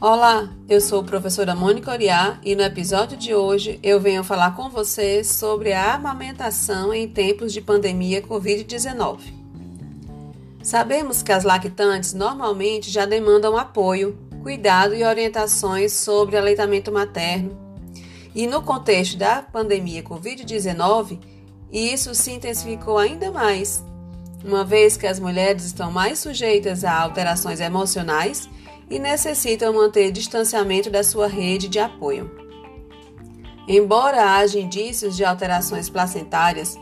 Olá, eu sou a professora Mônica Oriá e no episódio de hoje eu venho falar com você sobre a amamentação em tempos de pandemia Covid-19. Sabemos que as lactantes normalmente já demandam apoio, cuidado e orientações sobre aleitamento materno. E no contexto da pandemia Covid-19, isso se intensificou ainda mais, uma vez que as mulheres estão mais sujeitas a alterações emocionais e necessitam manter distanciamento da sua rede de apoio. Embora haja indícios de alterações placentárias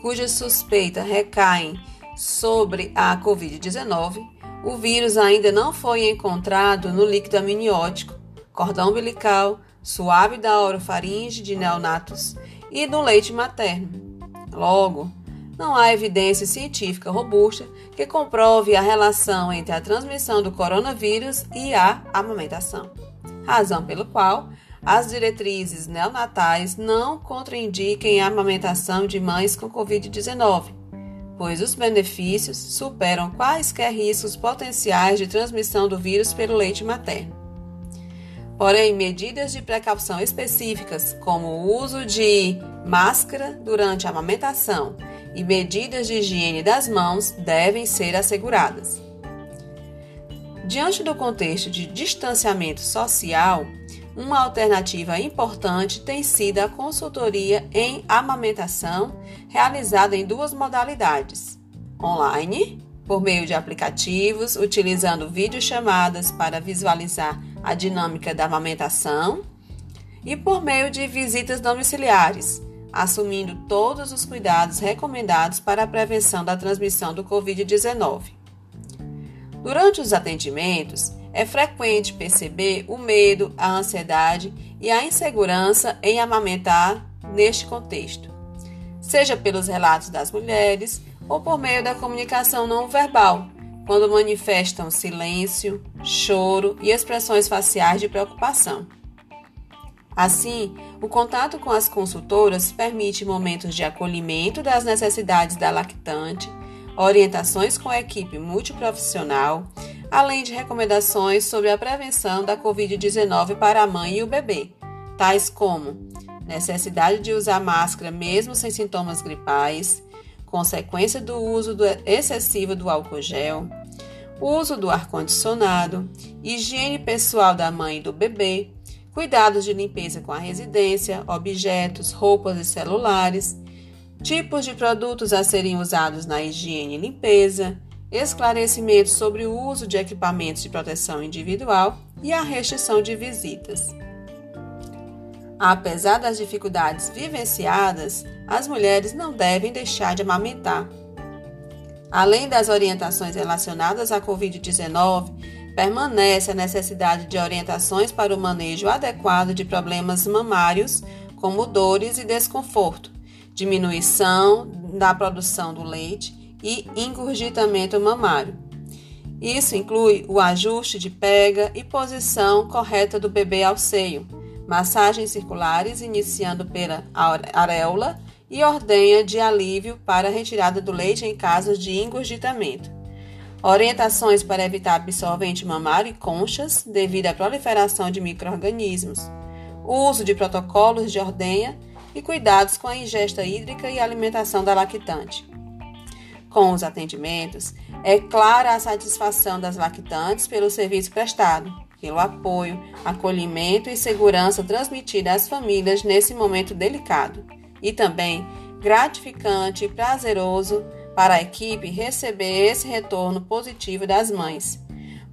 cuja suspeita recaem sobre a Covid-19, o vírus ainda não foi encontrado no líquido amniótico, cordão umbilical, suave da orofaringe de neonatos e no leite materno. Logo, não há evidência científica robusta que comprove a relação entre a transmissão do coronavírus e a amamentação, razão pelo qual as diretrizes neonatais não contraindiquem a amamentação de mães com Covid-19, pois os benefícios superam quaisquer riscos potenciais de transmissão do vírus pelo leite materno. Porém, medidas de precaução específicas, como o uso de máscara durante a amamentação e medidas de higiene das mãos devem ser asseguradas. Diante do contexto de distanciamento social, uma alternativa importante tem sido a consultoria em amamentação, realizada em duas modalidades: online, por meio de aplicativos, utilizando videochamadas para visualizar a dinâmica da amamentação, e por meio de visitas domiciliares, assumindo todos os cuidados recomendados para a prevenção da transmissão do Covid-19. Durante os atendimentos, é frequente perceber o medo, a ansiedade e a insegurança em amamentar neste contexto, seja pelos relatos das mulheres ou por meio da comunicação não verbal, quando manifestam silêncio, choro e expressões faciais de preocupação. Assim, o contato com as consultoras permite momentos de acolhimento das necessidades da lactante, orientações com a equipe multiprofissional, além de recomendações sobre a prevenção da Covid-19 para a mãe e o bebê, tais como necessidade de usar máscara mesmo sem sintomas gripais, consequência do uso do excessivo do álcool gel, uso do ar-condicionado, higiene pessoal da mãe e do bebê, cuidados de limpeza com a residência, objetos, roupas e celulares, tipos de produtos a serem usados na higiene e limpeza, esclarecimentos sobre o uso de equipamentos de proteção individual e a restrição de visitas. Apesar das dificuldades vivenciadas, as mulheres não devem deixar de amamentar. Além das orientações relacionadas à Covid-19, permanece a necessidade de orientações para o manejo adequado de problemas mamários, como dores e desconforto, diminuição da produção do leite e engurgitamento mamário. Isso inclui o ajuste de pega e posição correta do bebê ao seio, massagens circulares iniciando pela areola e ordenha de alívio para retirada do leite em casos de engurgitamento. Orientações para evitar absorvente mamário e conchas devido à proliferação de microrganismos. Uso de protocolos de ordenha e cuidados com a ingesta hídrica e alimentação da lactante. Com os atendimentos, é clara a satisfação das lactantes pelo serviço prestado, pelo apoio, acolhimento e segurança transmitida às famílias nesse momento delicado, e também gratificante e prazeroso para a equipe receber esse retorno positivo das mães,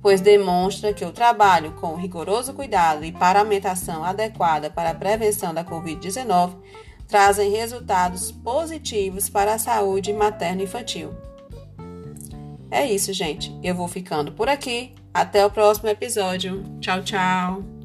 pois demonstra que o trabalho com rigoroso cuidado e paramentação adequada para a prevenção da Covid-19 trazem resultados positivos para a saúde materno-infantil. É isso, gente. Eu vou ficando por aqui. Até o próximo episódio. Tchau, tchau.